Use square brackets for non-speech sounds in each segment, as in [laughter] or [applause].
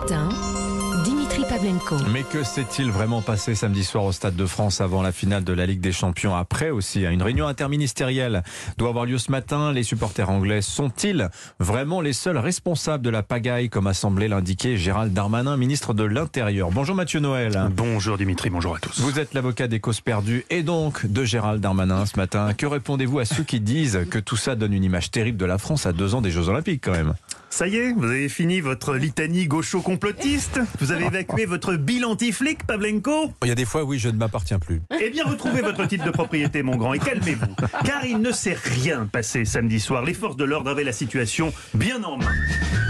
matin, Dimitri Pavlenko. Mais que s'est-il vraiment passé samedi soir au Stade de France avant la finale de la Ligue des Champions Après aussi, hein, une réunion interministérielle doit avoir lieu ce matin. Les supporters anglais sont-ils vraiment les seuls responsables de la pagaille, comme a semblé l'indiquer Gérald Darmanin, ministre de l'Intérieur? Bonjour Mathieu Noël. Bonjour Dimitri, bonjour à tous. Vous êtes l'avocat des causes perdues et donc de Gérald Darmanin ce matin. Que répondez-vous à ceux qui disent que tout ça donne une image terrible de la France à deux ans des Jeux Olympiques quand même? Ça y est, vous avez fini votre litanie gaucho-complotiste Vous avez évacué votre bilan anti-flic, Pavlenko Il y a des fois, oui, je ne m'appartiens plus. Eh bien, retrouvez votre titre de propriété, mon grand, et calmez-vous. Car il ne s'est rien passé samedi soir. Les forces de l'ordre avaient la situation bien en main.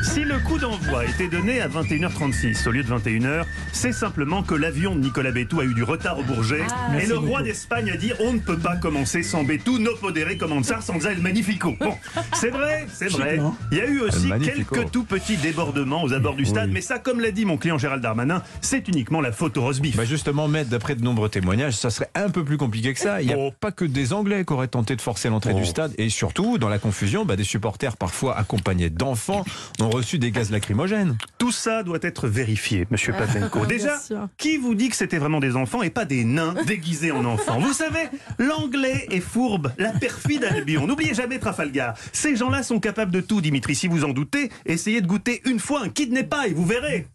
Si le coup d'envoi était donné à 21h36 au lieu de 21h, c'est simplement que l'avion de Nicolas Bétou a eu du retard au Bourget. et le roi d'Espagne a dit on ne peut pas commencer sans Bétou, no podere comenzar sans el magnifico. Bon, c'est vrai, c'est vrai. Il y a eu aussi. Quelques tout petits débordements aux abords du stade, mais ça, comme l'a dit mon client Gérald Darmanin, c'est uniquement la faute au roast beef. Bah justement, maître, d'après de nombreux témoignages, ça serait un peu plus compliqué que ça. Il n'y a Oh. pas que des Anglais qui auraient tenté de forcer l'entrée du stade. Et surtout, dans la confusion, bah, des supporters parfois accompagnés d'enfants ont reçu des gaz lacrymogènes. Tout ça doit être vérifié, monsieur Pavlenko. [laughs] Déjà, qui vous dit que c'était vraiment des enfants et pas des nains déguisés en enfants? Vous savez, l'anglais est fourbe, la perfide Albion. N'oubliez jamais Trafalgar. Ces gens-là sont capables de tout, Dimitri. Si vous en doutez, essayez de goûter une fois un kidnappa et vous verrez.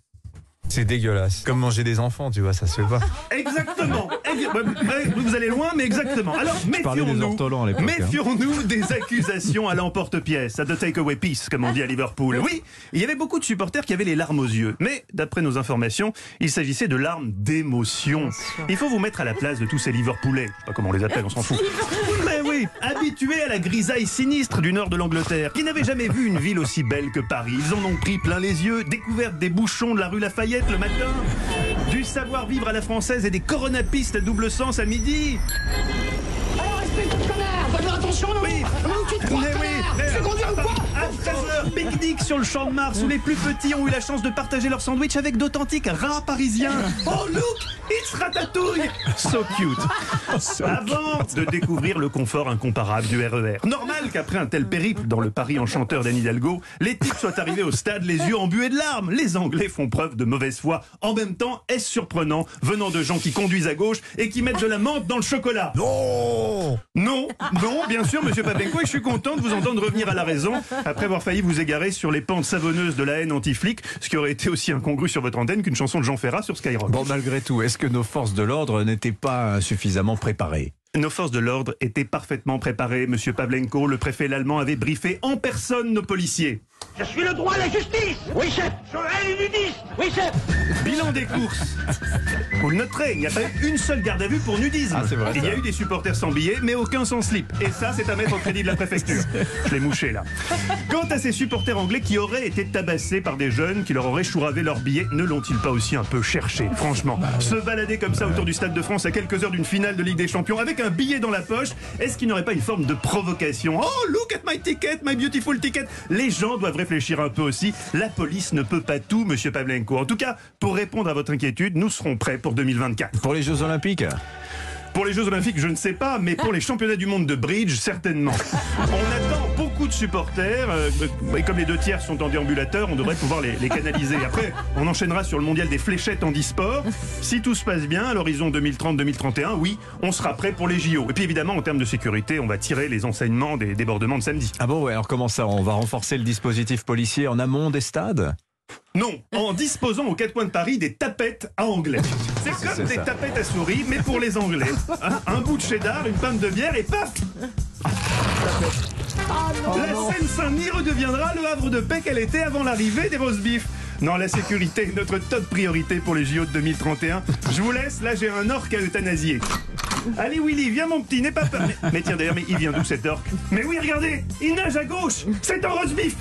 C'est dégueulasse. Comme manger des enfants, tu vois, ça se fait pas. Exactement. Ex- ouais, Vous allez loin, mais exactement. Alors, méfions-nous. hein. Méfions-nous des accusations à l'emporte-pièce, à the takeaway piece, comme on dit à Liverpool. Oui, il y avait beaucoup de supporters qui avaient les larmes aux yeux. Mais, d'après nos informations, il s'agissait de larmes d'émotion. Il faut vous mettre à la place de tous ces Liverpoolais. Je sais pas comment on les appelle, on s'en fout. Oui, habitués à la grisaille sinistre du nord de l'Angleterre, qui n'avaient jamais vu une ville aussi belle que Paris. Ils en ont pris plein les yeux, découverte des bouchons de la rue Lafayette le matin, du savoir-vivre à la française et des coronapistes à double sens à midi. Alors espèce de connard Fais-moi attention, non? Oui. Tu te crois, Mais oui, Tu sais conduire ou pas À 13h, pique-nique sur le champ de Mars où les plus petits ont eu la chance de partager leur sandwich avec d'authentiques rats parisiens. Oh look, it's ratatouille So cute Avant de découvrir le confort incomparable du RER. Normal qu'après un tel périple dans le Paris enchanteur d'Anne Hidalgo, les types soient arrivés au stade les yeux embués de larmes. Les Anglais font preuve de mauvaise foi. En même temps, est-ce surprenant venant de gens qui conduisent à gauche et qui mettent de la menthe dans le chocolat? Non non, non, bien sûr, monsieur Papenko, et je suis content de vous entendre revenir à la raison après avoir failli vous égarer sur les pentes savonneuses de la haine anti-flic, ce qui aurait été aussi incongru sur votre antenne qu'une chanson de Jean Ferrat sur Skyrock. Bon, malgré tout, est-ce que nos forces de l'ordre n'étaient pas suffisamment préparées? Nos forces de l'ordre étaient parfaitement préparées, monsieur Pavlenko. Le préfet l'allemand avait briefé en personne nos policiers. Je suis le droit à la justice Oui, chef Je hais les nudistes Oui, chef Bilan des courses. Vous le noterez, il n'y a pas eu une seule garde à vue pour nudisme. Ah, c'est vrai, il y a eu des supporters sans billets, mais aucun sans slip. Et ça, c'est à mettre au crédit de la préfecture. Je l'ai mouché là. Quant à ces supporters anglais qui auraient été tabassés par des jeunes qui leur auraient chouravé leurs billets, ne l'ont-ils pas aussi un peu cherché, franchement? Se balader comme ça autour du Stade de France à quelques heures d'une finale de Ligue des Champions avec un billet dans la poche, est-ce qu'il n'y aurait pas une forme de provocation? Oh, look at my ticket, my beautiful ticket Les gens doivent réfléchir un peu aussi. La police ne peut pas tout, monsieur Pavlenko. En tout cas, pour répondre à votre inquiétude, nous serons prêts pour 2024. Pour les Jeux Olympiques? Pour les Jeux Olympiques, je ne sais pas, mais pour les championnats du monde de bridge, certainement. [laughs] On attend beaucoup de supporters, euh, et comme les deux tiers sont en déambulateur, on devrait pouvoir les, les canaliser. Après, on enchaînera sur le mondial des fléchettes en e-sport. Si tout se passe bien, à l'horizon 2030-2031, oui, on sera prêt pour les JO. Et puis évidemment, en termes de sécurité, on va tirer les enseignements des débordements de samedi. Ah bon, ouais, alors comment ça On va renforcer le dispositif policier en amont des stades? Non, en disposant aux quatre coins de Paris des tapettes à anglais. C'est comme des ça. tapettes à souris, mais pour les anglais. Hein, un bout de cheddar, une pinte de bière et paf La Seine-Saint-Denis redeviendra le havre de paix qu'elle était avant l'arrivée des roast beef. Non, la sécurité est notre top priorité pour les JO de 2031. Je vous laisse, là j'ai un orque à euthanasier. Allez Willy, viens mon petit, n'aie pas peur. Mais, mais tiens d'ailleurs, mais il vient d'où cet orque? Mais oui, regardez, il nage à gauche. C'est un roast beef.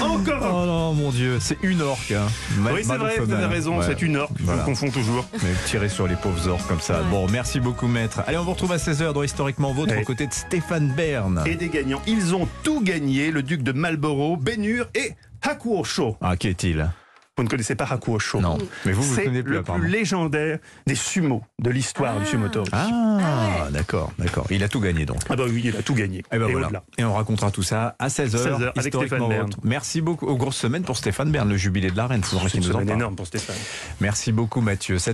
Encore un Oh non, mon Dieu, c'est une orque. Hein. Oui, c'est vrai, vous avez raison, Ouais. c'est une orque. Voilà. Je confonds toujours. Mais tirer sur les pauvres orques comme ça. Bon, merci beaucoup, maître. Allez, on vous retrouve à 16h dans Historiquement Vôtre, Ouais. aux côtés de Stéphane Bern. Et des gagnants. Ils ont tout gagné le duc de Marlborough, Bénur et Hakuosho. Ah, qui est-il? Vous ne connaissez pas Hakuosho. Non, mais vous, vous C'est connaissez plus le plus légendaire des sumo de l'histoire du sumotori. Ah, d'accord, d'accord. Il a tout gagné donc. Ah bah oui, il a tout gagné. Eh ben Et voilà. Et on racontera tout ça à 16h, 16 heures, avec historiquement Stéphane. Merci beaucoup. Aux grosses semaines pour Stéphane Bern, le jubilé de la reine. C'est une semaine énorme pour Stéphane. Merci beaucoup Mathieu. 7h